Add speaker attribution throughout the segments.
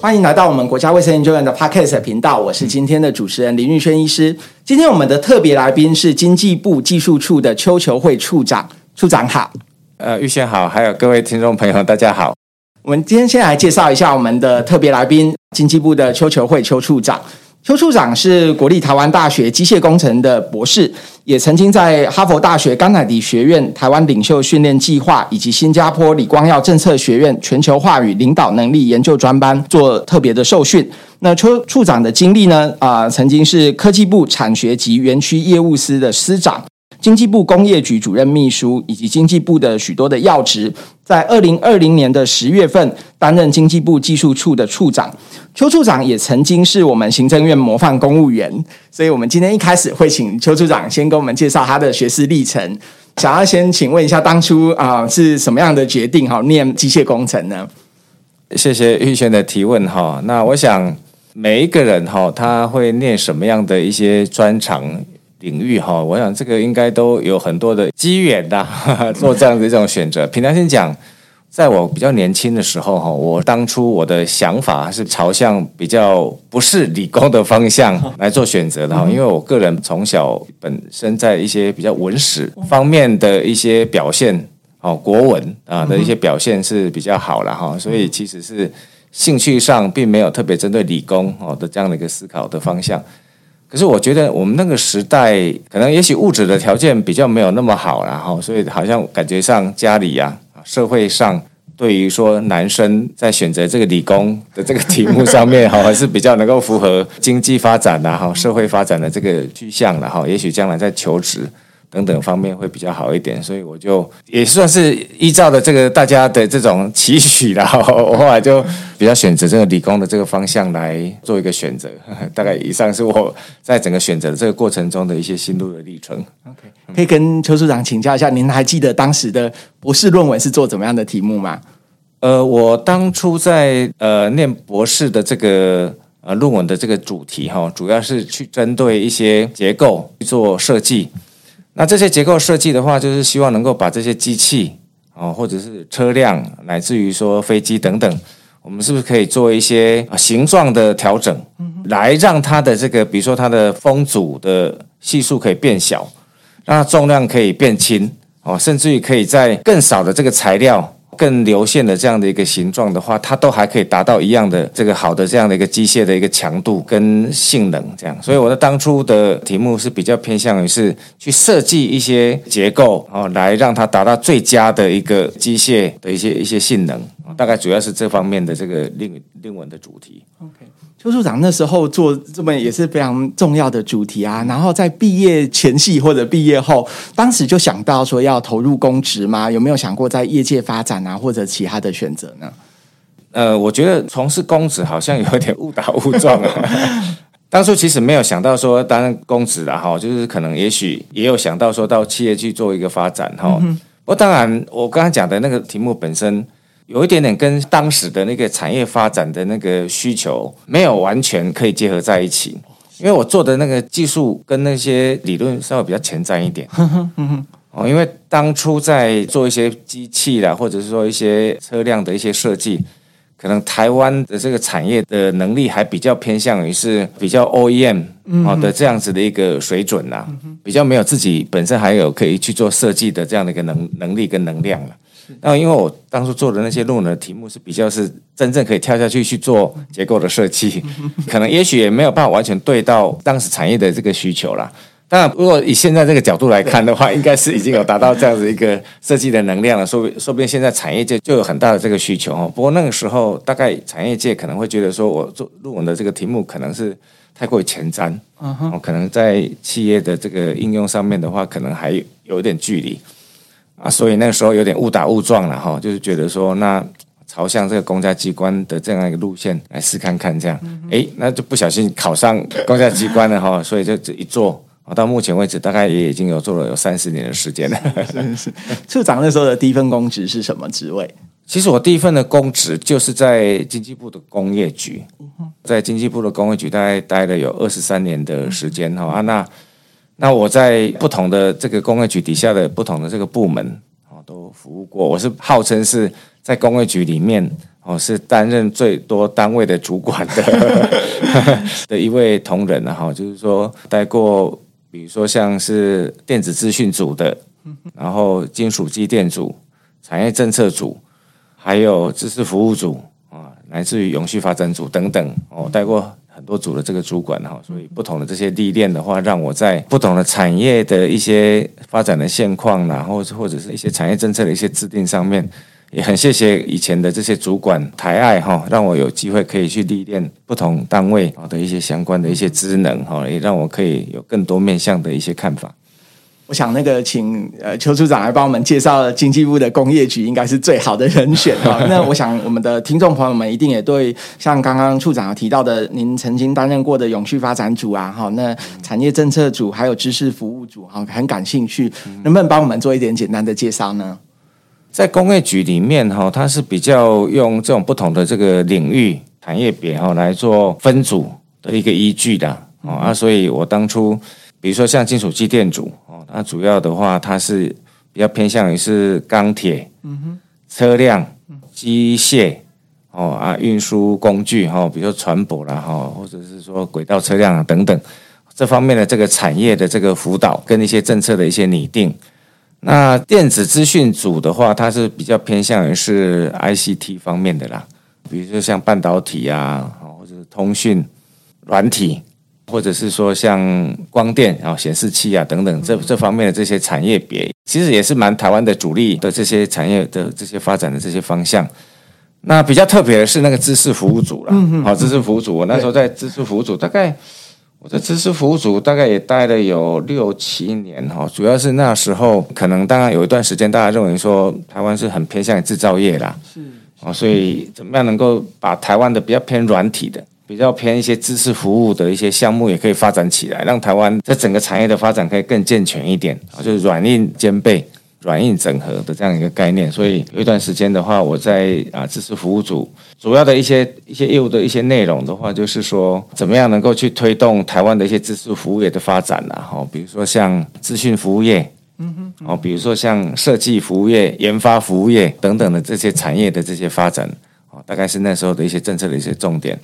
Speaker 1: 欢迎来到我们国家卫生研究院的 Podcast 频道，我是今天的主持人林玉轩医师。今天我们的特别来宾是经济部技术处的邱球会处长，处长好。
Speaker 2: 呃，玉轩好，还有各位听众朋友，大家好。
Speaker 1: 我们今天先来介绍一下我们的特别来宾，经济部的邱球会邱处长。邱处长是国立台湾大学机械工程的博士，也曾经在哈佛大学甘乃迪学院台湾领袖训练计划以及新加坡李光耀政策学院全球化与领导能力研究专班做特别的受训。那邱处长的经历呢？啊、曾经是科技部产学及园区业务司的司长。经济部工业局主任秘书以及经济部的许多的要职，在二零二零年的十月份担任经济部技术处的处长。邱处长也曾经是我们行政院模范公务员，所以我们今天一开始会请邱处长先跟我们介绍他的学识历程。想要先请问一下，当初啊是什么样的决定哈，念机械工程呢？
Speaker 2: 谢谢玉轩的提问哈。那我想每一个人哈，他会念什么样的一些专长？领域哈，我想这个应该都有很多的机缘的，做这样的一种选择。平常心讲，在我比较年轻的时候哈，我当初我的想法是朝向比较不是理工的方向 来做选择的哈，因为我个人从小本身在一些比较文史方面的一些表现哦，国文啊的一些表现是比较好了哈，所以其实是兴趣上并没有特别针对理工哦的这样的一个思考的方向。可是我觉得我们那个时代，可能也许物质的条件比较没有那么好，然后所以好像感觉上家里呀、啊，社会上对于说男生在选择这个理工的这个题目上面，哈，还是比较能够符合经济发展的哈，社会发展的这个趋向的哈，也许将来在求职。等等方面会比较好一点，所以我就也算是依照的这个大家的这种期许然后我后来就比较选择这个理工的这个方向来做一个选择。大概以上是我在整个选择的这个过程中的一些心路的历程。
Speaker 1: OK，可以跟邱处长请教一下，您还记得当时的博士论文是做怎么样的题目吗？
Speaker 2: 呃，我当初在呃念博士的这个呃论文的这个主题哈，主要是去针对一些结构去做设计。那这些结构设计的话，就是希望能够把这些机器哦，或者是车辆，乃至于说飞机等等，我们是不是可以做一些形状的调整，来让它的这个，比如说它的风阻的系数可以变小，让它重量可以变轻哦，甚至于可以在更少的这个材料。更流线的这样的一个形状的话，它都还可以达到一样的这个好的这样的一个机械的一个强度跟性能，这样。所以我的当初的题目是比较偏向于是去设计一些结构，哦，来让它达到最佳的一个机械的一些一些性能。大概主要是这方面的这个另论文的主题。
Speaker 1: OK。邱处长那时候做这么也是非常重要的主题啊，然后在毕业前夕或者毕业后，当时就想到说要投入公职吗？有没有想过在业界发展啊，或者其他的选择呢？
Speaker 2: 呃，我觉得从事公职好像有点误打误撞啊。当初其实没有想到说当然公职了哈，就是可能也许也有想到说到企业去做一个发展哈。不过当然，我刚才讲的那个题目本身。有一点点跟当时的那个产业发展的那个需求没有完全可以结合在一起，因为我做的那个技术跟那些理论稍微比较前瞻一点。哦，因为当初在做一些机器啦，或者是说一些车辆的一些设计，可能台湾的这个产业的能力还比较偏向于是比较 OEM 好的这样子的一个水准啦，比较没有自己本身还有可以去做设计的这样的一个能能力跟能量了。那因为我当初做的那些论文的题目是比较是真正可以跳下去去做结构的设计，可能也许也没有办法完全对到当时产业的这个需求啦。当然，如果以现在这个角度来看的话，应该是已经有达到这样子一个设计的能量了。说不说不定现在产业界就有很大的这个需求哦。不过那个时候，大概产业界可能会觉得说，我做论文的这个题目可能是太过于前瞻，嗯，可能在企业的这个应用上面的话，可能还有一点距离。啊，所以那个时候有点误打误撞了哈，就是觉得说，那朝向这个公家机关的这样一个路线来试看看，这样，哎，那就不小心考上公家机关了哈，所以就这一做，到目前为止大概也已经有做了有三十年的时间了。是是，
Speaker 1: 处长那时候的第一份公职是什么职位？
Speaker 2: 其实我第一份的公职就是在经济部的工业局，在经济部的工业局大概待了有二十三年的时间哈啊那。那我在不同的这个工业局底下的不同的这个部门啊，都服务过。我是号称是在工业局里面哦，是担任最多单位的主管的 的一位同仁啊，哈，就是说带过，比如说像是电子资讯组的，然后金属机电组、产业政策组，还有知识服务组啊，来自于永续发展组等等，哦，带过很多组的这个主管哈，所以不同的这些历练的话，让我在不同的产业的一些发展的现况，然后或者是一些产业政策的一些制定上面。也很谢谢以前的这些主管抬爱哈，让我有机会可以去历练不同单位啊的一些相关的一些职能哈，也让我可以有更多面向的一些看法。
Speaker 1: 我想那个请呃邱处长来帮我们介绍经济部的工业局，应该是最好的人选哈。那我想我们的听众朋友们一定也对像刚刚处长提到的，您曾经担任过的永续发展组啊，哈，那产业政策组还有知识服务组哈，很感兴趣，能不能帮我们做一点简单的介绍呢？
Speaker 2: 在工业局里面哈，它是比较用这种不同的这个领域产业别哈来做分组的一个依据的哦啊，所以我当初比如说像金属机电组哦，那主要的话它是比较偏向于是钢铁、嗯哼、车辆、机械哦啊运输工具哈，比如说船舶啦哈，或者是说轨道车辆啊等等这方面的这个产业的这个辅导跟一些政策的一些拟定。那电子资讯组的话，它是比较偏向于是 ICT 方面的啦，比如说像半导体啊，或者是通讯软体，或者是说像光电啊、显示器啊等等这这方面的这些产业别，其实也是蛮台湾的主力的这些产业的这些发展的这些方向。那比较特别的是那个知识服务组啦，好，知识服务组，我那时候在知识服务组大概。我在知识服务组大概也待了有六七年哈，主要是那时候可能当然有一段时间，大家认为说台湾是很偏向于制造业啦，是啊，所以怎么样能够把台湾的比较偏软体的、比较偏一些知识服务的一些项目也可以发展起来，让台湾在整个产业的发展可以更健全一点啊，就是软硬兼备。软硬整合的这样一个概念，所以有一段时间的话，我在啊知识服务组主要的一些一些业务的一些内容的话，就是说怎么样能够去推动台湾的一些知识服务业的发展呐，哈，比如说像资讯服务业，嗯哼，哦，比如说像设计服务业、研发服务业等等的这些产业的这些发展，哦，大概是那时候的一些政策的一些重点。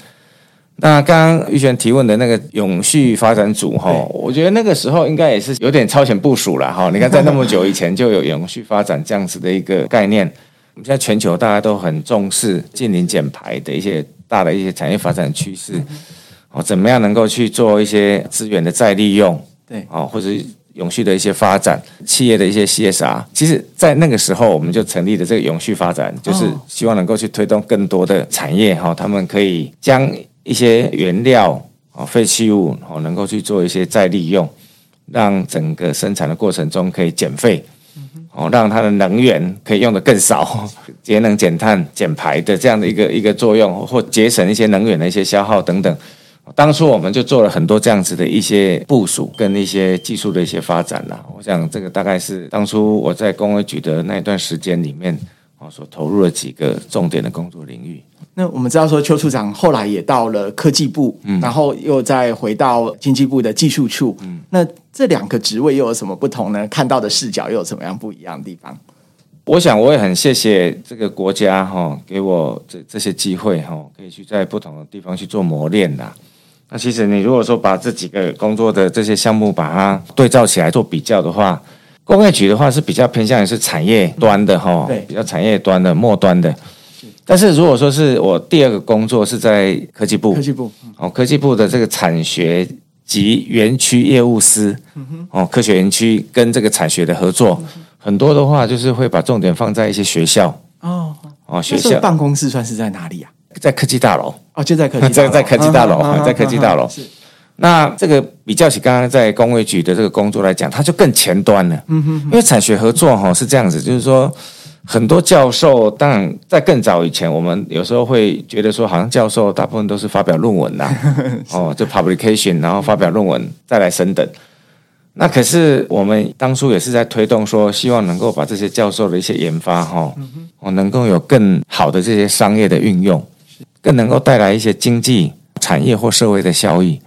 Speaker 2: 那刚刚玉璇提问的那个永续发展组哈，我觉得那个时候应该也是有点超前部署了哈。你看，在那么久以前就有永续发展这样子的一个概念。我们现在全球大家都很重视近零减排的一些大的一些产业发展趋势，哦，怎么样能够去做一些资源的再利用？对，哦，或者永续的一些发展，企业的一些 CSR。其实，在那个时候我们就成立了这个永续发展，就是希望能够去推动更多的产业哈，他们可以将一些原料啊、废弃物哦，能够去做一些再利用，让整个生产的过程中可以减费，哦，让它的能源可以用的更少，节能减碳、减排的这样的一个一个作用，或节省一些能源的一些消耗等等。当初我们就做了很多这样子的一些部署跟一些技术的一些发展啦。我想这个大概是当初我在工业局的那一段时间里面啊所投入了几个重点的工作领域。
Speaker 1: 那我们知道说，邱处长后来也到了科技部，嗯，然后又再回到经济部的技术处，嗯，那这两个职位又有什么不同呢？看到的视角又有什么样不一样的地方？
Speaker 2: 我想我也很谢谢这个国家哈，给我这这些机会哈，可以去在不同的地方去做磨练啦。那其实你如果说把这几个工作的这些项目把它对照起来做比较的话，工业局的话是比较偏向于是产业端的哈，对，比较产业端的末端的。但是如果说是我第二个工作是在科技部，科技部哦，科技部的这个产学及园区业务司，哦，科学园区跟这个产学的合作，很多的话就是会把重点放在一些学校。哦。哦，学校。
Speaker 1: 办公室算是在哪里啊？
Speaker 2: 在科技大楼。
Speaker 1: 哦，就在科技
Speaker 2: 在 在科技大楼，在科技大楼。是那这个比较起刚刚在工卫局的这个工作来讲，它就更前端了。嗯哼，因为产学合作哈是这样子，就是说。很多教授，当然在更早以前，我们有时候会觉得说，好像教授大部分都是发表论文呐，哦，就 publication，然后发表论文再来升等。那可是我们当初也是在推动说，希望能够把这些教授的一些研发，哈，哦，能够有更好的这些商业的运用，更能够带来一些经济、产业或社会的效益。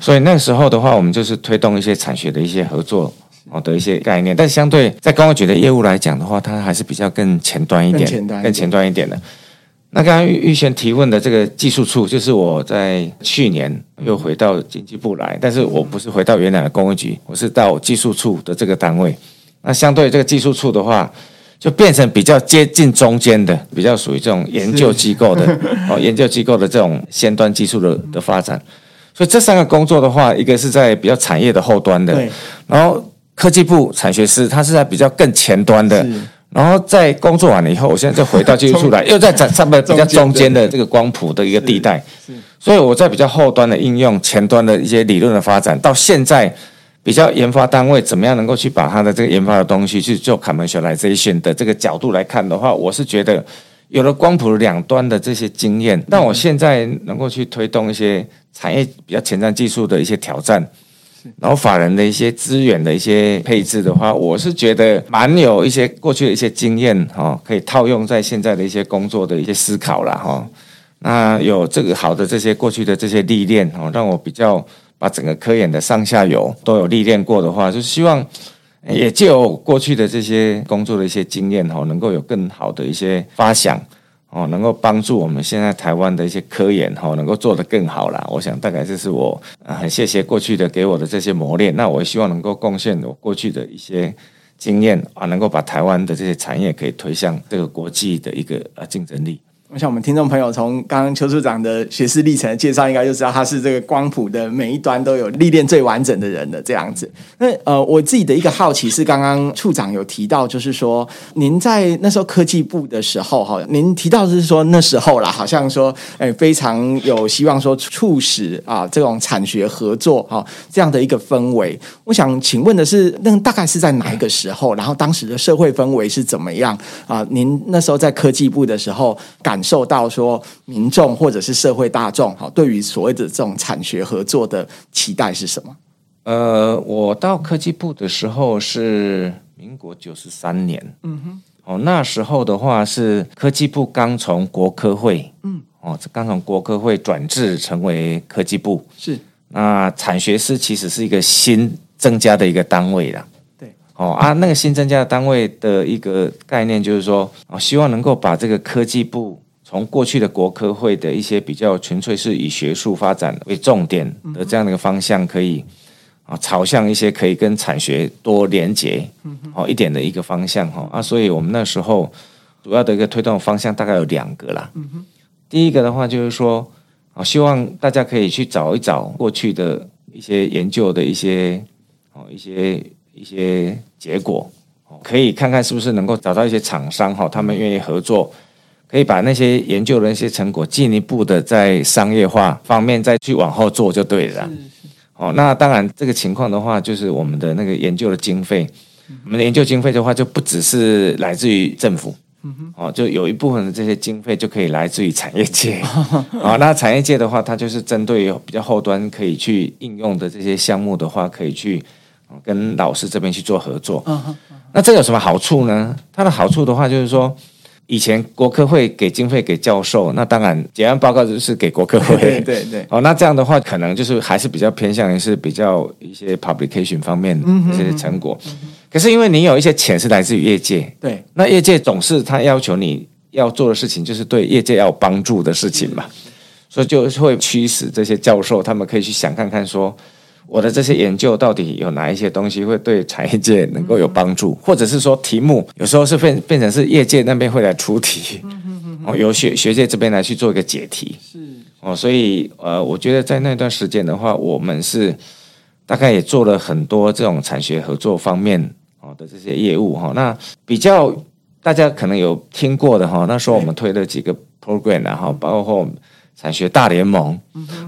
Speaker 2: 所以那时候的话，我们就是推动一些产学的一些合作。哦的一些概念，但相对在工业局的业务来讲的话，它还是比较更前端一点，更前端，更前端一点的。那刚刚玉玉瑄提问的这个技术处，就是我在去年又回到经济部来，但是我不是回到原来的工业局，我是到技术处的这个单位。那相对这个技术处的话，就变成比较接近中间的，比较属于这种研究机构的哦，研究机构的这种先端技术的的发展。所以这三个工作的话，一个是在比较产业的后端的，然后科技部产学师，它是在比较更前端的。然后在工作完了以后，我现在就回到技术处来，又在在上面比较中间的这个光谱的一个地带，所以我在比较后端的应用，前端的一些理论的发展，到现在比较研发单位怎么样能够去把它的这个研发的东西去做 commercialization 的。这个角度来看的话，我是觉得有了光谱两端的这些经验，但我现在能够去推动一些产业比较前瞻技术的一些挑战。然后法人的一些资源的一些配置的话，我是觉得蛮有一些过去的一些经验哈，可以套用在现在的一些工作的一些思考了哈。那有这个好的这些过去的这些历练哦，让我比较把整个科研的上下游都有历练过的话，就希望也就过去的这些工作的一些经验哈，能够有更好的一些发想。哦，能够帮助我们现在台湾的一些科研哈，能够做得更好啦。我想大概这是我啊，很谢谢过去的给我的这些磨练。那我也希望能够贡献我过去的一些经验啊，能够把台湾的这些产业可以推向这个国际的一个呃竞争力。
Speaker 1: 我想我们听众朋友从刚刚邱处长的学士历程的介绍，应该就知道他是这个光谱的每一端都有历练最完整的人的这样子。那呃，我自己的一个好奇是，刚刚处长有提到，就是说您在那时候科技部的时候哈，您提到是说那时候啦，好像说哎非常有希望说促使啊这种产学合作哈这样的一个氛围。我想请问的是，那大概是在哪一个时候？然后当时的社会氛围是怎么样啊？您那时候在科技部的时候感感受到说民众或者是社会大众哈，对于所谓的这种产学合作的期待是什么？
Speaker 2: 呃，我到科技部的时候是民国九十三年，嗯哼，哦，那时候的话是科技部刚从国科会，嗯，哦，刚从国科会转制成为科技部，
Speaker 1: 是。
Speaker 2: 那产学司其实是一个新增加的一个单位啦。哦啊，那个新增加的单位的一个概念就是说，哦，希望能够把这个科技部从过去的国科会的一些比较纯粹是以学术发展为重点的这样的一个方向，可以啊朝向一些可以跟产学多连结哦一点的一个方向哈啊，所以我们那时候主要的一个推动方向大概有两个啦。第一个的话就是说，啊，希望大家可以去找一找过去的一些研究的一些哦一些。一些结果，可以看看是不是能够找到一些厂商哈，他们愿意合作，可以把那些研究的那些成果进一步的在商业化方面再去往后做就对了。哦，那当然这个情况的话，就是我们的那个研究的经费，我们的研究经费的话就不只是来自于政府，哦，就有一部分的这些经费就可以来自于产业界。啊，那产业界的话，它就是针对比较后端可以去应用的这些项目的话，可以去。跟老师这边去做合作，那这有什么好处呢？它的好处的话，就是说，以前国科会给经费给教授，那当然结案报告就是给国科会，
Speaker 1: 对对对。
Speaker 2: 哦，那这样的话，可能就是还是比较偏向于是比较一些 publication 方面的一些成果。可是因为你有一些钱是来自于业界，
Speaker 1: 对，
Speaker 2: 那业界总是他要求你要做的事情，就是对业界要有帮助的事情嘛，所以就会驱使这些教授他们可以去想看看说。我的这些研究到底有哪一些东西会对产业界能够有帮助，或者是说题目有时候是变变成是业界那边会来出题，哦，由学学界这边来去做一个解题，是。哦，所以呃，我觉得在那段时间的话，我们是大概也做了很多这种产学合作方面哦的这些业务哈。那比较大家可能有听过的哈，那时候我们推了几个 program，然后包括产学大联盟，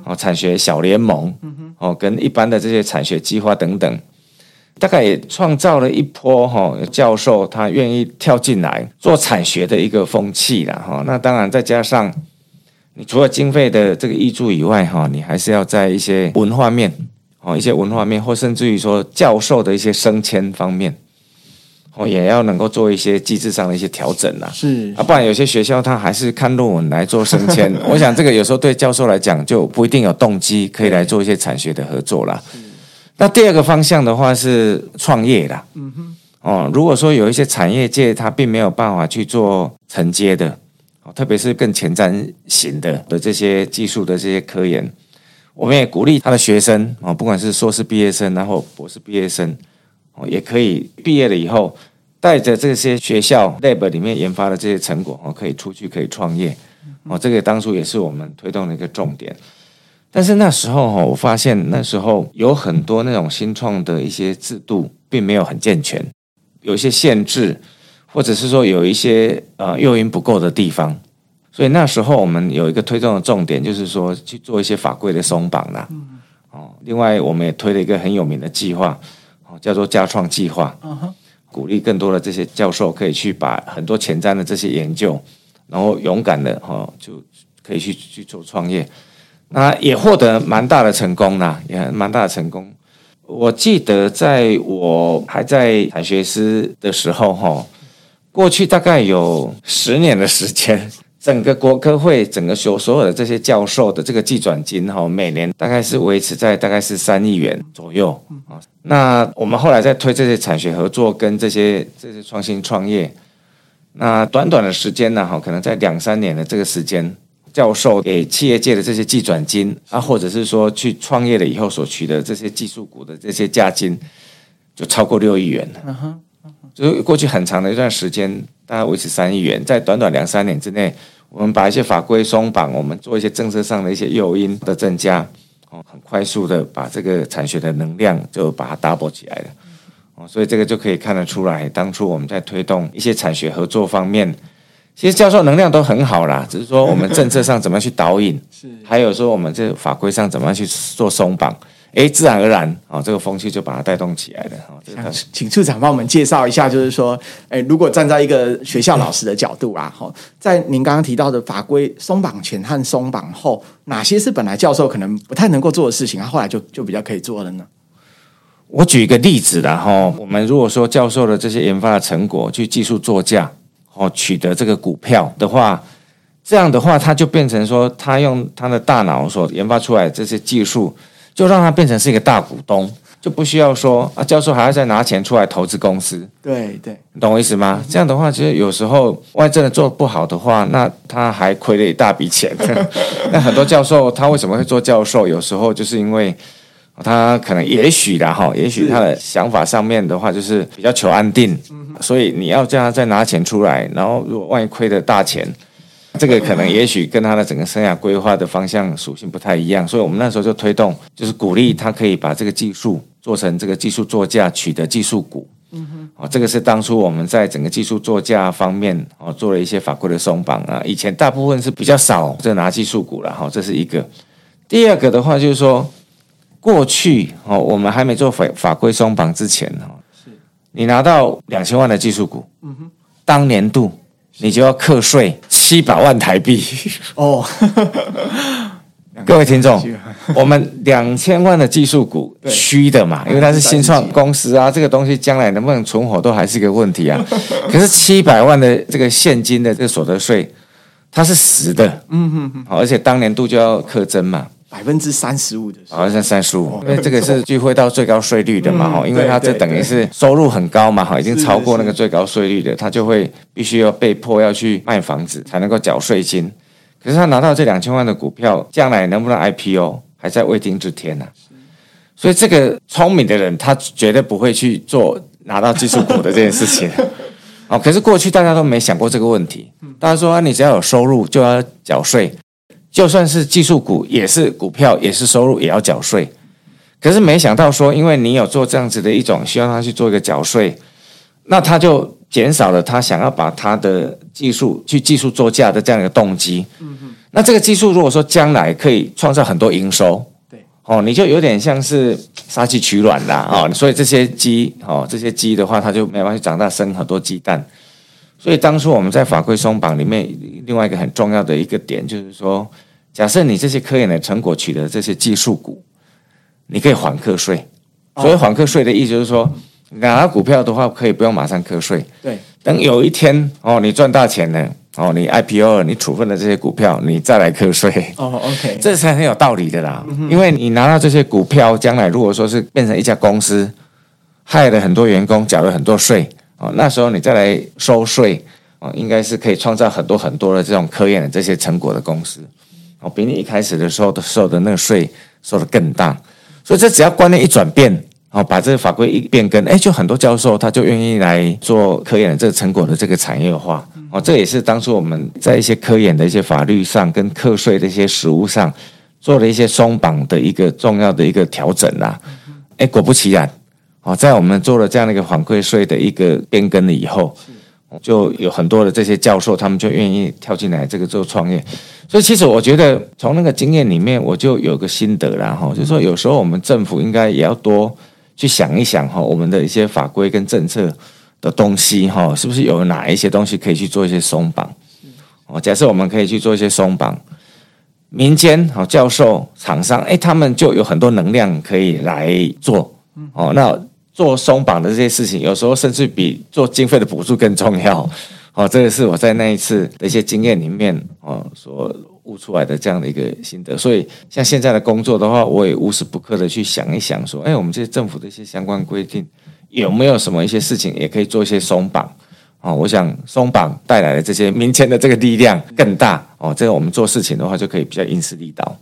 Speaker 2: 哦，产学小联盟。哦，跟一般的这些产学计划等等，大概也创造了一波哈教授他愿意跳进来做产学的一个风气了哈。那当然再加上你除了经费的这个益助以外哈，你还是要在一些文化面哦，一些文化面或甚至于说教授的一些升迁方面。哦，也要能够做一些机制上的一些调整啦，是。啊，不然有些学校他还是看论文来做升迁，我想这个有时候对教授来讲就不一定有动机可以来做一些产学的合作啦。那第二个方向的话是创业啦，嗯哼，哦，如果说有一些产业界他并没有办法去做承接的，特别是更前瞻型的的这些技术的这些科研，我们也鼓励他的学生啊，不管是硕士毕业生，然后博士毕业生，哦，也可以毕业了以后，带着这些学校 lab 里面研发的这些成果哦，可以出去可以创业哦，这个当初也是我们推动的一个重点。但是那时候哈，我发现那时候有很多那种新创的一些制度并没有很健全，有一些限制，或者是说有一些呃诱因不够的地方，所以那时候我们有一个推动的重点，就是说去做一些法规的松绑啦。哦，另外我们也推了一个很有名的计划，哦，叫做加创计划，鼓励更多的这些教授可以去把很多前瞻的这些研究，然后勇敢的哈就可以去去做创业。那也获得蛮大的成功啦，也蛮大的成功。我记得在我还在产学师的时候，哈，过去大概有十年的时间，整个国科会整个所所有的这些教授的这个技转金，哈，每年大概是维持在大概是三亿元左右。那我们后来在推这些产学合作跟这些这些创新创业，那短短的时间呢，哈，可能在两三年的这个时间。教授给企业界的这些技转金啊，或者是说去创业了以后所取得这些技术股的这些价金，就超过六亿元了。Uh. 就过去很长的一段时间，大概维持三亿元，在短短两三年之内，我们把一些法规松绑，我们做一些政策上的一些诱因的增加，哦，很快速的把这个产学的能量就把它 double 起来了。哦，所以这个就可以看得出来，当初我们在推动一些产学合作方面。其实教授能量都很好啦，只是说我们政策上怎么样去导引，是还有说我们这法规上怎么样去做松绑，哎，自然而然啊、哦，这个风气就把它带动起来了。哦这个、
Speaker 1: 请处长帮我们介绍一下，就是说，哎，如果站在一个学校老师的角度啊，哈，在您刚刚提到的法规松绑前和松绑后，哪些是本来教授可能不太能够做的事情，他后来就就比较可以做了呢？
Speaker 2: 我举一个例子啦，哈，我们如果说教授的这些研发的成果去技术作价。哦，取得这个股票的话，这样的话，他就变成说，他用他的大脑所研发出来的这些技术，就让他变成是一个大股东，就不需要说啊，教授还要再拿钱出来投资公司。
Speaker 1: 对对，
Speaker 2: 你懂我意思吗？这样的话，其实有时候万一真的做不好的话，那他还亏了一大笔钱。那很多教授他为什么会做教授？有时候就是因为。他可能也许的哈，也许他的想法上面的话，就是比较求安定，所以你要叫他再拿钱出来，然后如果万一亏的大钱，这个可能也许跟他的整个生涯规划的方向属性不太一样，所以我们那时候就推动，就是鼓励他可以把这个技术做成这个技术座驾，取得技术股。嗯哼，哦这个是当初我们在整个技术座驾方面哦做了一些法规的松绑啊，以前大部分是比较少就拿技术股了哈，这是一个。第二个的话就是说。过去哦，我们还没做法法规松绑之前哦，是你拿到两千万的技术股，嗯哼，当年度你就要课税七百万台币哦。各位听众，我们两千万的技术股 虚的嘛，因为它是新创公司啊，这个东西将来能不能存活都还是一个问题啊。可是七百万的这个现金的这个所得税，它是实的，嗯哼哼，而且当年度就要课征嘛。
Speaker 1: 百分之三十五的，
Speaker 2: 好像三十五，因为这个是聚会到最高税率的嘛，哈、嗯，因为它这等于是收入很高嘛，哈，已经超过那个最高税率的，他就会必须要被迫要去卖房子才能够缴税金。可是他拿到这两千万的股票，将来能不能 IPO，还在未定之天呢、啊。所以这个聪明的人，他绝对不会去做拿到技术股的这件事情。哦，可是过去大家都没想过这个问题，大家说啊，你只要有收入就要缴税。就算是技术股，也是股票，也是收入，也要缴税。可是没想到说，因为你有做这样子的一种，需要他去做一个缴税，那他就减少了他想要把他的技术去技术作价的这样一个动机。嗯哼。那这个技术如果说将来可以创造很多营收，对，哦，你就有点像是杀鸡取卵啦，哦，所以这些鸡，哦，这些鸡的话，它就没办法去长大生很多鸡蛋。所以当初我们在法规松绑里面，另外一个很重要的一个点就是说，假设你这些科研的成果取得这些技术股，你可以缓课税。所以缓课税的意思就是说，拿到股票的话可以不用马上课税。对，等有一天哦，你赚大钱了哦，你 IPO 了，你处分了这些股票，你再来课税。哦，OK，这才很有道理的啦。因为你拿到这些股票，将来如果说是变成一家公司，害了很多员工，缴了很多税。哦，那时候你再来收税，哦，应该是可以创造很多很多的这种科研的这些成果的公司，哦，比你一开始的时候的收的那个税收的更大，所以这只要观念一转变，哦，把这个法规一变更，哎，就很多教授他就愿意来做科研的这个成果的这个产业化，哦，这也是当初我们在一些科研的一些法律上跟课税的一些实务上做了一些松绑的一个重要的一个调整啦，哎，果不其然，哦，在我们做了这样的一个反馈税的一个变更了以后。就有很多的这些教授，他们就愿意跳进来这个做创业，所以其实我觉得从那个经验里面，我就有个心得啦哈，就是说有时候我们政府应该也要多去想一想哈，我们的一些法规跟政策的东西哈，是不是有哪一些东西可以去做一些松绑？哦，假设我们可以去做一些松绑，民间好教授、厂商，哎，他们就有很多能量可以来做哦，那。做松绑的这些事情，有时候甚至比做经费的补助更重要。哦，这个是我在那一次的一些经验里面哦所悟出来的这样的一个心得。所以，像现在的工作的话，我也无时不刻的去想一想，说，哎，我们这些政府的一些相关规定有没有什么一些事情也可以做一些松绑？哦，我想松绑带来的这些民间的这个力量更大。哦，这个我们做事情的话就可以比较因势利导。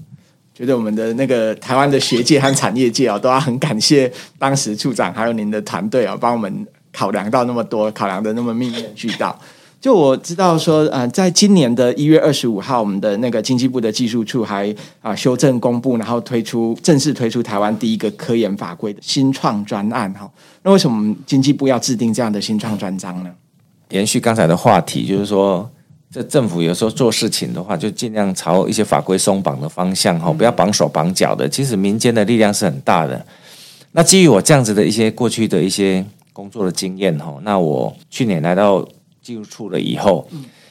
Speaker 1: 觉得我们的那个台湾的学界和产业界啊，都要很感谢当时处长还有您的团队啊，帮我们考量到那么多，考量的那么面面俱到。就我知道说，呃，在今年的一月二十五号，我们的那个经济部的技术处还啊修正公布，然后推出正式推出台湾第一个科研法规的新创专案哈。那为什么经济部要制定这样的新创专章呢？
Speaker 2: 延续刚才的话题，就是说。这政府有时候做事情的话，就尽量朝一些法规松绑的方向哈，不要绑手绑脚的。其实民间的力量是很大的。那基于我这样子的一些过去的一些工作的经验哈，那我去年来到技术处了以后，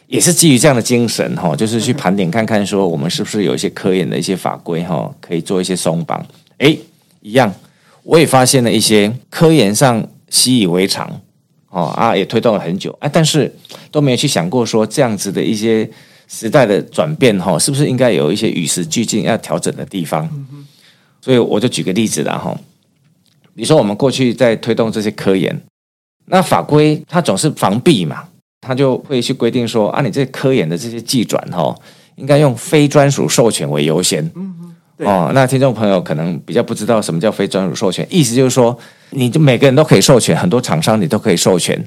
Speaker 2: 也是基于这样的精神哈，就是去盘点看看说我们是不是有一些科研的一些法规哈，可以做一些松绑。哎，一样，我也发现了一些科研上习以为常。哦啊，也推动了很久啊，但是都没有去想过说这样子的一些时代的转变哈，是不是应该有一些与时俱进要调整的地方？所以我就举个例子了哈，比如说我们过去在推动这些科研，那法规它总是防弊嘛，它就会去规定说啊，你这科研的这些技转哈，应该用非专属授权为优先。哦，那听众朋友可能比较不知道什么叫非专属授权，意思就是说。你就每个人都可以授权，很多厂商你都可以授权，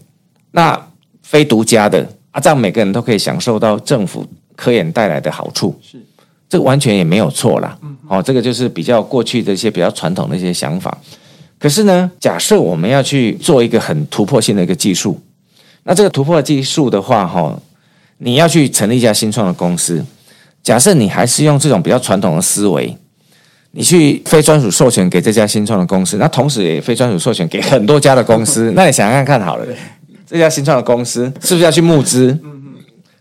Speaker 2: 那非独家的啊，这样每个人都可以享受到政府科研带来的好处，是这个完全也没有错啦。哦，这个就是比较过去的一些比较传统的一些想法。可是呢，假设我们要去做一个很突破性的一个技术，那这个突破技术的话，哈，你要去成立一家新创的公司，假设你还是用这种比较传统的思维。你去非专属授权给这家新创的公司，那同时也非专属授权给很多家的公司。那你想想看看好了，这家新创的公司是不是要去募资？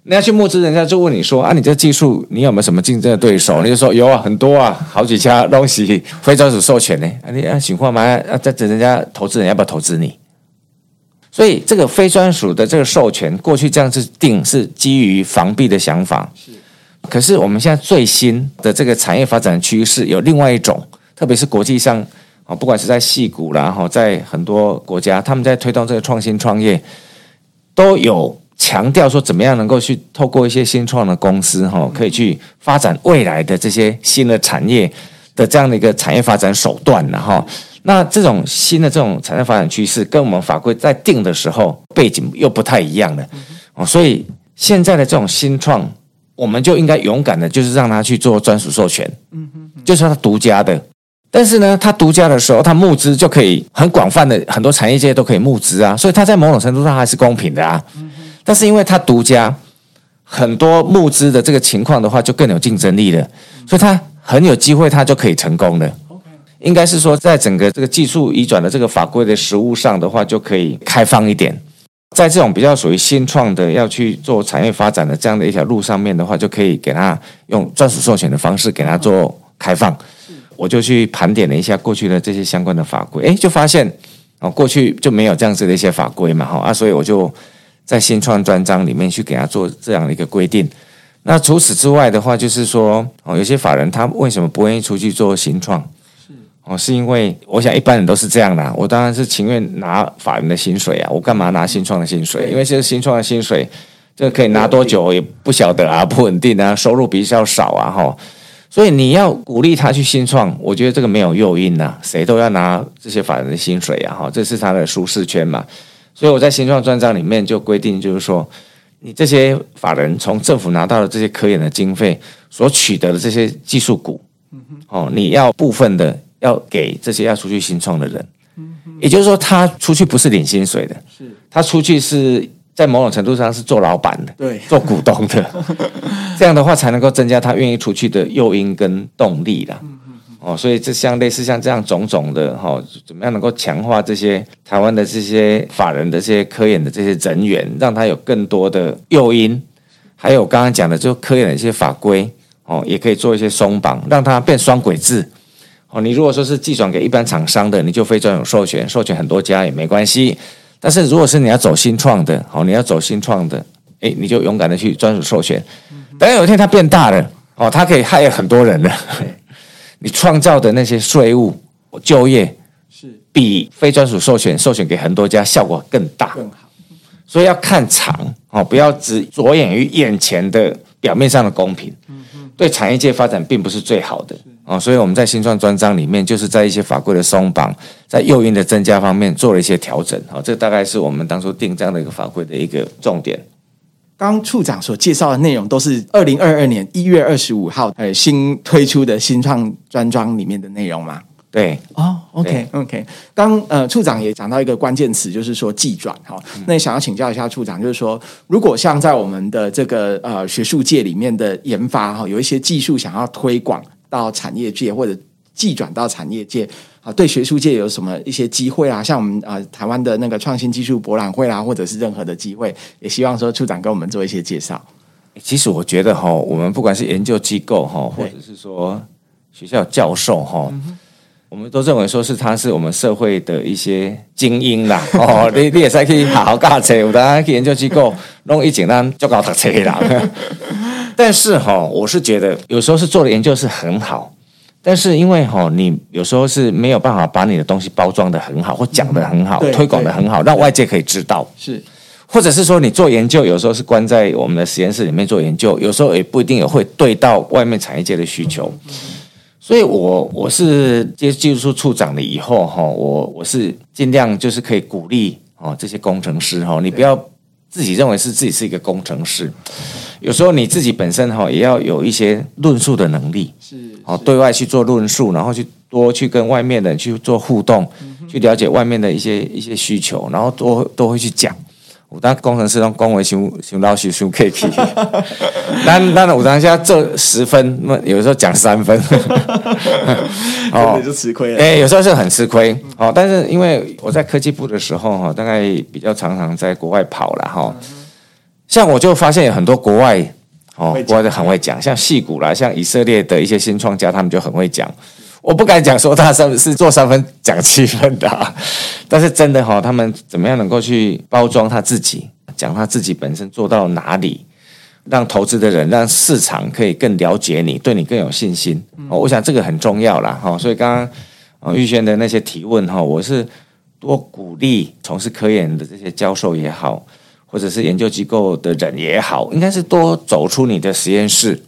Speaker 2: 那要去募资，人家就问你说啊，你这技术你有没有什么竞争的对手？你就说有啊，很多啊，好几家东西非专属授权呢。啊，你啊，情况嘛，啊，在等人家投资人要不要投资你？所以这个非专属的这个授权，过去这样子定是基于防弊的想法。可是我们现在最新的这个产业发展趋势有另外一种，特别是国际上啊，不管是在戏谷啦，哈，在很多国家，他们在推动这个创新创业，都有强调说怎么样能够去透过一些新创的公司，哈，可以去发展未来的这些新的产业的这样的一个产业发展手段，然后，那这种新的这种产业发展趋势，跟我们法规在定的时候背景又不太一样了，哦，所以现在的这种新创。我们就应该勇敢的，就是让他去做专属授权，嗯哼，就是他独家的。但是呢，他独家的时候，他募资就可以很广泛的，很多产业界都可以募资啊，所以他在某种程度上还是公平的啊。但是因为他独家，很多募资的这个情况的话，就更有竞争力了，所以他很有机会，他就可以成功的。应该是说，在整个这个技术移转的这个法规的实务上的话，就可以开放一点。在这种比较属于新创的要去做产业发展的这样的一条路上面的话，就可以给他用专属授权的方式给他做开放。我就去盘点了一下过去的这些相关的法规，诶，就发现哦，过去就没有这样子的一些法规嘛，哈啊，所以我就在新创专章里面去给他做这样的一个规定。那除此之外的话，就是说哦，有些法人他为什么不愿意出去做新创？哦，是因为我想一般人都是这样的，我当然是情愿拿法人的薪水啊，我干嘛拿新创的薪水？因为这个新创的薪水，这可以拿多久也不晓得啊，不稳定啊，收入比较少啊，哈。所以你要鼓励他去新创，我觉得这个没有诱因呐，谁都要拿这些法人的薪水啊，哈，这是他的舒适圈嘛。所以我在新创专章里面就规定，就是说，你这些法人从政府拿到的这些科研的经费所取得的这些技术股，哦，你要部分的要给这些要出去新创的人。也就是说，他出去不是领薪水的，是。他出去是在某种程度上是做老板的，
Speaker 1: 对，
Speaker 2: 做股东的，这样的话才能够增加他愿意出去的诱因跟动力啦。哦，所以这像类似像这样种种的哈，怎么样能够强化这些台湾的这些法人的这些科研的这些人员，让他有更多的诱因，还有刚刚讲的就科研的一些法规哦，也可以做一些松绑，让它变双轨制。哦，你如果说是寄转给一般厂商的，你就非专有授权，授权很多家也没关系。但是如果是你要走新创的，哦，你要走新创的，诶，你就勇敢的去专属授权。等有一天它变大了，哦，它可以害很多人了。你创造的那些税务就业是比非专属授权授权给很多家效果更大，更好。所以要看长哦，不要只着眼于眼前的表面上的公平，对产业界发展并不是最好的。哦，所以我们在新创专章里面，就是在一些法规的松绑，在诱因的增加方面做了一些调整。啊，这大概是我们当初定这样的一个法规的一个重点。
Speaker 1: 刚处长所介绍的内容都是二零二二年一月二十五号呃新推出的新创专章里面的内容吗？
Speaker 2: 对，
Speaker 1: 哦，OK OK。刚呃处长也讲到一个关键词，就是说技转哈。那也想要请教一下处长，就是说如果像在我们的这个呃学术界里面的研发哈，有一些技术想要推广。到产业界或者技转到产业界啊，对学术界有什么一些机会啊？像我们啊台湾的那个创新技术博览会啦，或者是任何的机会，也希望说处长跟我们做一些介绍。
Speaker 2: 其实我觉得哈，我们不管是研究机构哈，或者是说学校教授哈，我们都认为说是他是我们社会的一些精英啦。哦，你你也是可以好好教册，有的去研究机构 弄一简单就搞读册啦。但是哈，我是觉得有时候是做的研究是很好，但是因为哈，你有时候是没有办法把你的东西包装的很好，或讲的很好，推广的很好，让外界可以知道。是，或者是说你做研究，有时候是关在我们的实验室里面做研究，有时候也不一定有会对到外面产业界的需求。所以我我是接技术处处长了以后哈，我我是尽量就是可以鼓励哦这些工程师哈，你不要自己认为是自己是一个工程师。有时候你自己本身哈也要有一些论述的能力，是哦，对外去做论述，然后去多去跟外面的人去做互动，去了解外面的一些一些需求，然后都都会去讲。我当工程师都恭维熊熊老师熊 K K，但但我当下做十分，那有时候讲三分，
Speaker 1: 哦，就吃亏了。
Speaker 2: 哎，有时候是很吃亏哦。但是因为我在科技部的时候哈，大概比较常常在国外跑了哈。像我就发现有很多国外哦，国外的很会讲，像矽谷啦，像以色列的一些新创家，他们就很会讲。我不敢讲说他是是做三分讲七分的，啊，但是真的哈，他们怎么样能够去包装他自己，讲他自己本身做到哪里，让投资的人、让市场可以更了解你，对你更有信心。哦，我想这个很重要啦。哈。所以刚刚玉轩的那些提问哈，我是多鼓励从事科研的这些教授也好。或者是研究机构的人也好，应该是多走出你的实验室，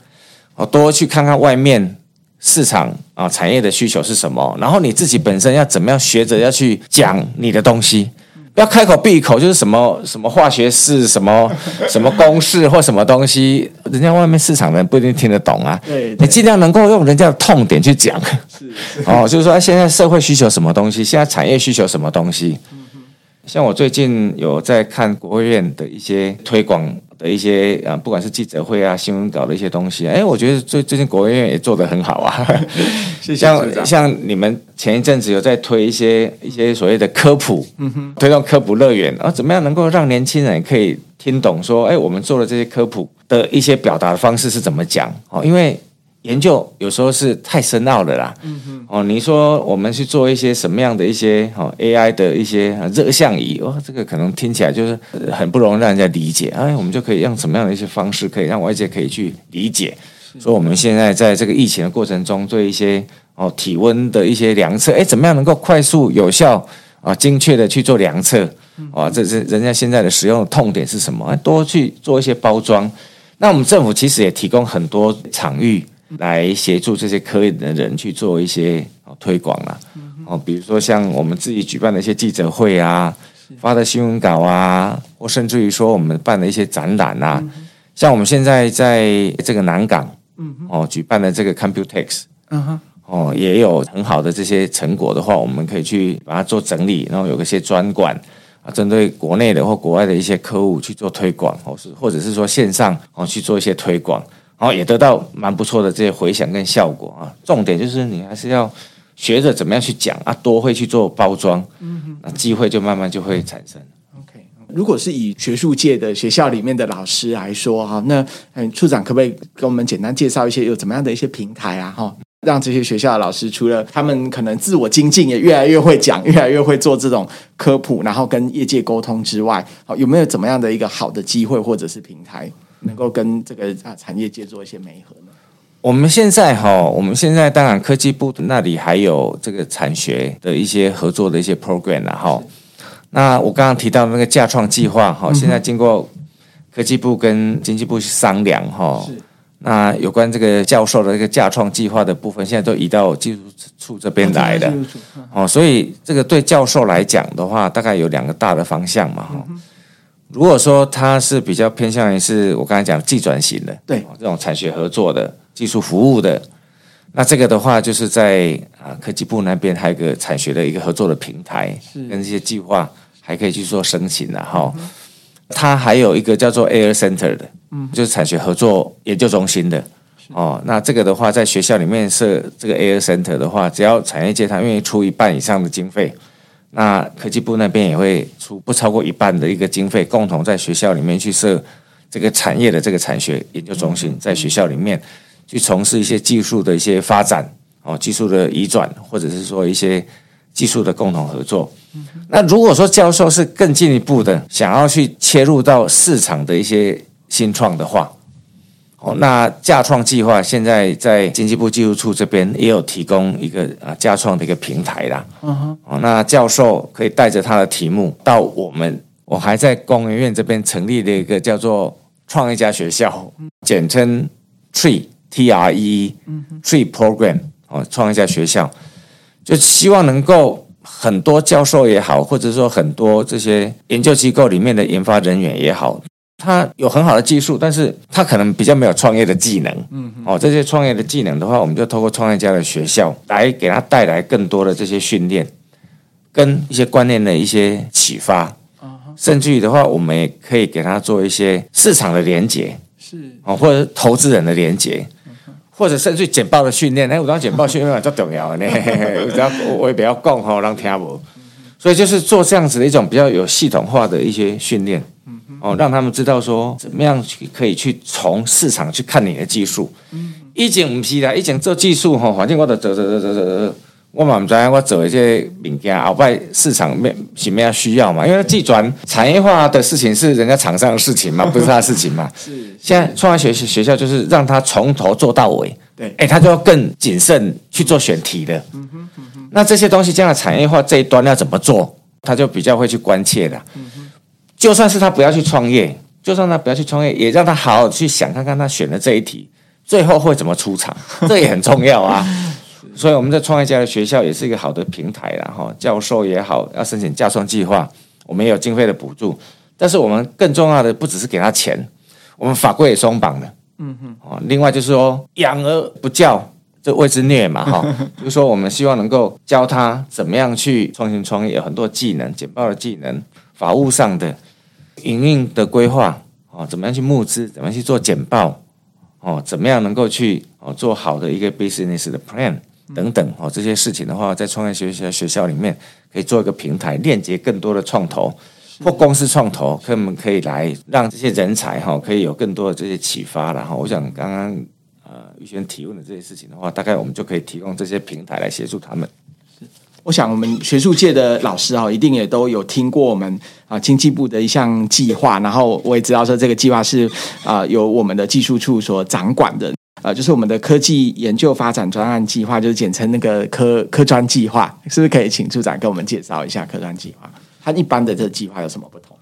Speaker 2: 哦，多去看看外面市场啊，产业的需求是什么，然后你自己本身要怎么样学着要去讲你的东西，不要开口闭口就是什么什么化学式、什么 什么公式或什么东西，人家外面市场人不一定听得懂啊。对，你尽量能够用人家的痛点去讲，是哦，就是说现在社会需求什么东西，现在产业需求什么东西。像我最近有在看国务院的一些推广的一些啊，不管是记者会啊、新闻稿的一些东西，哎，我觉得最最近国务院也做得很好啊。谢谢像像你们前一阵子有在推一些一些所谓的科普，嗯哼，推动科普乐园啊，怎么样能够让年轻人可以听懂说，哎，我们做的这些科普的一些表达的方式是怎么讲？哦，因为。研究有时候是太深奥的啦，嗯哼，哦，你说我们去做一些什么样的一些哦 AI 的一些热像仪哦，这个可能听起来就是很不容易让人家理解，哎，我们就可以用什么样的一些方式，可以让外界可以去理解。所以我们现在在这个疫情的过程中，对一些哦体温的一些量测，哎，怎么样能够快速有效啊，精确的去做量测啊，这是人家现在的使用的痛点是什么？多去做一些包装。那我们政府其实也提供很多场域来协助这些科研的人去做一些推广啦。哦，比如说像我们自己举办的一些记者会啊，发的新闻稿啊，或甚至于说我们办的一些展览啊，像我们现在在这个南港，哦，举办的这个 Computex，哦，也有很好的这些成果的话，我们可以去把它做整理，然后有一些专馆啊，针对国内的或国外的一些客户去做推广，或是或者是说线上哦去做一些推广，然后也得到蛮不错的这些回响跟效果啊。重点就是你还是要。学着怎么样去讲啊，多会去做包装，嗯哼，那机会就慢慢就会产生。
Speaker 1: OK，如果是以学术界的学校里面的老师来说哈，那嗯，处长可不可以给我们简单介绍一些有怎么样的一些平台啊？哈，让这些学校的老师除了他们可能自我精进，也越来越会讲，越来越会做这种科普，然后跟业界沟通之外，好，有没有怎么样的一个好的机会或者是平台，能够跟这个啊产业界做一些媒合呢？
Speaker 2: 我们现在哈，我们现在当然科技部那里还有这个产学的一些合作的一些 program 了哈。那我刚刚提到那个架创计划哈，现在经过科技部跟经济部商量哈，那有关这个教授的这个架创计划的部分，现在都移到技术处这边来了哦。所以这个对教授来讲的话，大概有两个大的方向嘛哈。如果说他是比较偏向于是我刚才讲技转型的，
Speaker 1: 对
Speaker 2: 这种产学合作的。技术服务的，那这个的话，就是在啊科技部那边还有个产学的一个合作的平台，是跟这些计划还可以去做申请的哈。它还有一个叫做 Air Center 的，嗯，就是产学合作研究中心的哦。那这个的话，在学校里面设这个 Air Center 的话，只要产业界他愿意出一半以上的经费，那科技部那边也会出不超过一半的一个经费，共同在学校里面去设这个产业的这个产学研究中心，在学校里面。去从事一些技术的一些发展哦，技术的移转，或者是说一些技术的共同合作。那如果说教授是更进一步的，想要去切入到市场的一些新创的话，哦，那架创计划现在在经济部技术处这边也有提供一个啊架创的一个平台啦。嗯哼，哦，那教授可以带着他的题目到我们，我还在工研院这边成立了一个叫做创业家学校，简称 Tree。T R E Tree Program 哦，创业家学校就希望能够很多教授也好，或者说很多这些研究机构里面的研发人员也好，他有很好的技术，但是他可能比较没有创业的技能。嗯，哦，这些创业的技能的话，我们就透过创业家的学校来给他带来更多的这些训练，跟一些观念的一些启发。甚至于的话，我们也可以给他做一些市场的连接，是哦，或者投资人的连接。或者甚至简报的训练，哎，我当简报训练嘛，最重要的呢。只要我也不要讲哈，让听不。所以就是做这样子的一种比较有系统化的一些训练，哦，让他们知道说怎么样去可以去从市场去看你的技术。以前不是啦，以前做技术哈，反正我都走走走走走走。我嘛不知我做一些物件，后摆市场面什么样需要嘛？因为技转产业化的事情是人家厂商的事情嘛，不是他的事情嘛。是。现在创业学学校就是让他从头做到尾。对。哎、他就要更谨慎去做选题的。嗯哼嗯哼。那这些东西将来产业化这一端要怎么做，他就比较会去关切的。嗯哼。就算是他不要去创业，就算他不要去创业，也让他好好去想看看他选的这一题最后会怎么出场，这也很重要啊。所以我们在创业家的学校也是一个好的平台啦，哈，教授也好，要申请架创计划，我们也有经费的补助。但是我们更重要的不只是给他钱，我们法规也松绑了，嗯哼，另外就是说养而不教，这谓之虐嘛，哈，就是说我们希望能够教他怎么样去创新创业，有很多技能，简报的技能，法务上的营运的规划，哦，怎么样去募资，怎么样去做简报，哦，怎么样能够去哦做好的一个 business 的 plan。等等哦，这些事情的话，在创业学校学校里面可以做一个平台，链接更多的创投或公司创投，他们可以来让这些人才哈，可以有更多的这些启发。然后，我想刚刚呃宇轩提问的这些事情的话，大概我们就可以提供这些平台来协助他们。
Speaker 1: 我想我们学术界的老师啊，一定也都有听过我们啊经济部的一项计划，然后我也知道说这个计划是啊由我们的技术处所掌管的。呃，就是我们的科技研究发展专案计划，就是简称那个科科专计划，是不是可以请处长跟我们介绍一下科专计划？它一般的这个计划有什么不同？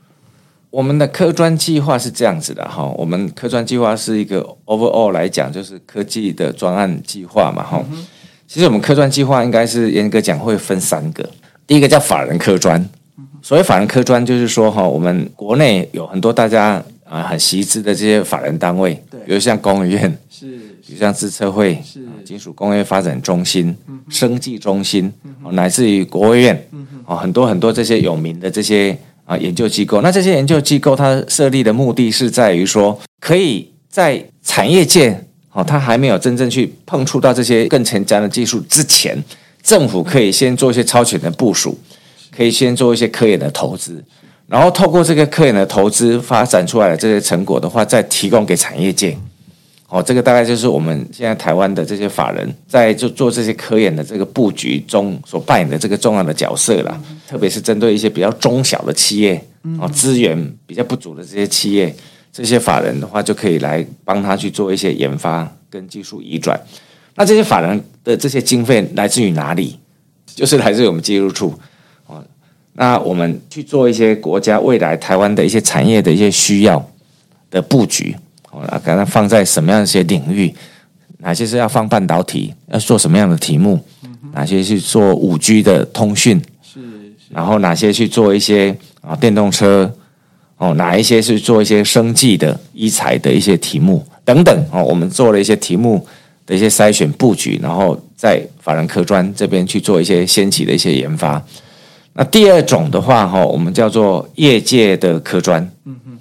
Speaker 2: 我们的科专计划是这样子的哈，我们科专计划是一个 overall 来讲，就是科技的专案计划嘛哈。其实我们科专计划应该是严格讲会分三个，第一个叫法人科专，所谓法人科专就是说哈，我们国内有很多大家啊很熟知的这些法人单位，对，比如像工研院，是，比如像自策会，是，金属工业发展中心，生技中心，乃至于国务院，哦，很多很多这些有名的这些。啊，研究机构，那这些研究机构它设立的目的是在于说，可以在产业界，哦，他还没有真正去碰触到这些更前瞻的技术之前，政府可以先做一些超前的部署，可以先做一些科研的投资，然后透过这个科研的投资发展出来的这些成果的话，再提供给产业界。哦，这个大概就是我们现在台湾的这些法人在就做这些科研的这个布局中所扮演的这个重要的角色啦。特别是针对一些比较中小的企业，哦，资源比较不足的这些企业，这些法人的话就可以来帮他去做一些研发跟技术移转。那这些法人的这些经费来自于哪里？就是来自于我们技术处。哦，那我们去做一些国家未来台湾的一些产业的一些需要的布局。哦，那刚刚放在什么样的一些领域？哪些是要放半导体？要做什么样的题目？哪些去做五 G 的通讯？是，然后哪些去做一些啊电动车？哦，哪一些是做一些生计的医材的一些题目等等？哦，我们做了一些题目的一些筛选布局，然后在法人科专这边去做一些先期的一些研发。那第二种的话，哈，我们叫做业界的科专。嗯嗯，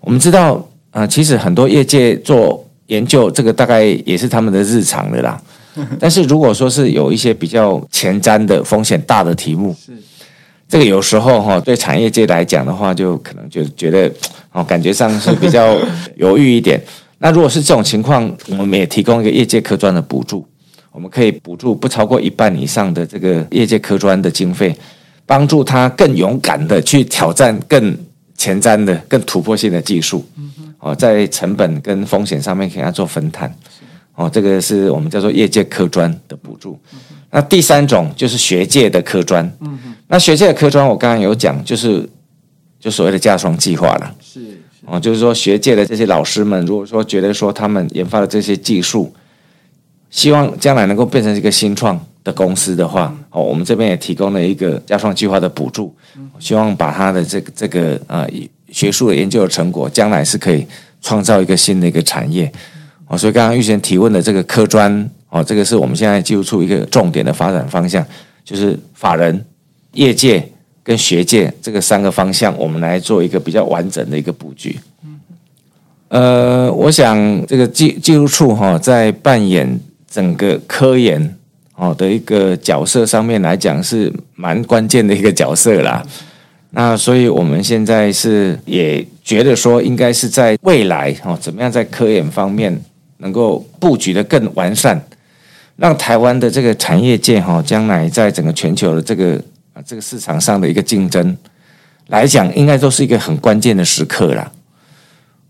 Speaker 2: 我们知道。啊，其实很多业界做研究，这个大概也是他们的日常的啦。但是如果说是有一些比较前瞻的风险大的题目，是这个有时候哈，对产业界来讲的话，就可能就觉得哦，感觉上是比较犹豫一点。那如果是这种情况，我们也提供一个业界科专的补助，我们可以补助不超过一半以上的这个业界科专的经费，帮助他更勇敢的去挑战更前瞻的、更突破性的技术。哦，在成本跟风险上面给他做分摊，哦，这个是我们叫做业界科专的补助。那第三种就是学界的科专，那学界的科专我刚刚有讲，就是就所谓的架双计划了。是哦，就是说学界的这些老师们，如果说觉得说他们研发的这些技术，希望将来能够变成一个新创的公司的话，哦，我们这边也提供了一个架双计划的补助，希望把他的这个这个啊。学术的研究的成果，将来是可以创造一个新的一个产业哦。所以刚刚玉贤提问的这个科专哦，这个是我们现在技术处一个重点的发展方向，就是法人、业界跟学界这个三个方向，我们来做一个比较完整的一个布局。呃，我想这个技技术处哈，在扮演整个科研哦的一个角色上面来讲，是蛮关键的一个角色啦。那所以，我们现在是也觉得说，应该是在未来哦，怎么样在科研方面能够布局的更完善，让台湾的这个产业界哈，将来在整个全球的这个啊这个市场上的一个竞争来讲，应该都是一个很关键的时刻啦。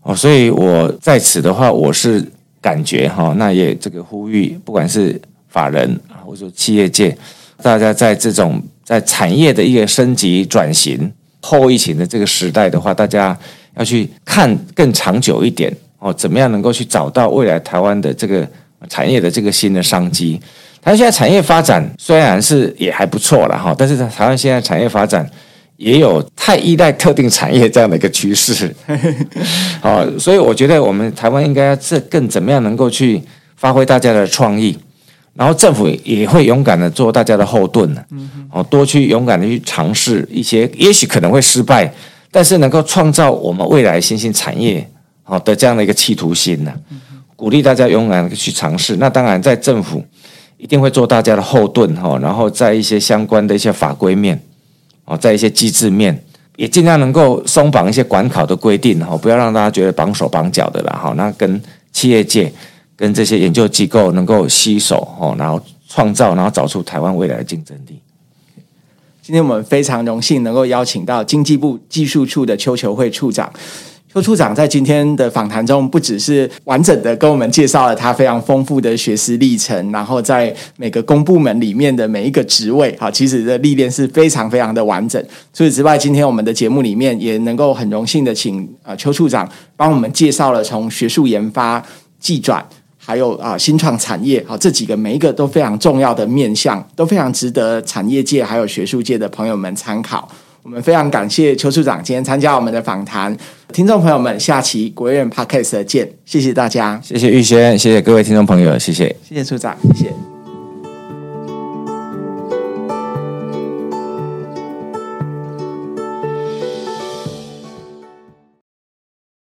Speaker 2: 哦，所以我在此的话，我是感觉哈，那也这个呼吁，不管是法人啊，或者说企业界，大家在这种。在产业的一个升级转型后疫情的这个时代的话，大家要去看更长久一点哦，怎么样能够去找到未来台湾的这个产业的这个新的商机？台湾现在产业发展虽然是也还不错了哈，但是台湾现在产业发展也有太依赖特定产业这样的一个趋势，哦，所以我觉得我们台湾应该要这更怎么样能够去发挥大家的创意。然后政府也会勇敢的做大家的后盾呢，哦，多去勇敢的去尝试一些，也许可能会失败，但是能够创造我们未来新兴产业好的这样的一个企图心呢，鼓励大家勇敢去尝试。那当然，在政府一定会做大家的后盾哈，然后在一些相关的一些法规面，哦，在一些机制面，也尽量能够松绑一些管考的规定哈，不要让大家觉得绑手绑脚的了哈。那跟企业界。跟这些研究机构能够携手哈，然后创造，然后找出台湾未来的竞争力。今天我们非常荣幸能够邀请到经济部技术处的邱求慧处长。
Speaker 1: 邱处长在今天的访谈中，不只是完整的跟我们介绍了他非常丰富的学识历程，然后在每个公部门里面的每一个职位，哈，其实的历练是非常非常的完整。除此之外，今天我们的节目里面也能够很荣幸的请啊邱处长帮我们介绍了从学术研发、技转，还有啊新创产业，好这几个每一个都非常重要的面向，都非常值得产业界还有学术界的朋友们参考。我们非常感谢邱处长今天参加我们的访谈，听众朋友们，下期国院 Podcast 见，谢谢大家，
Speaker 2: 谢谢玉轩，谢谢各位听众朋友，谢谢，
Speaker 1: 谢谢处长，谢谢。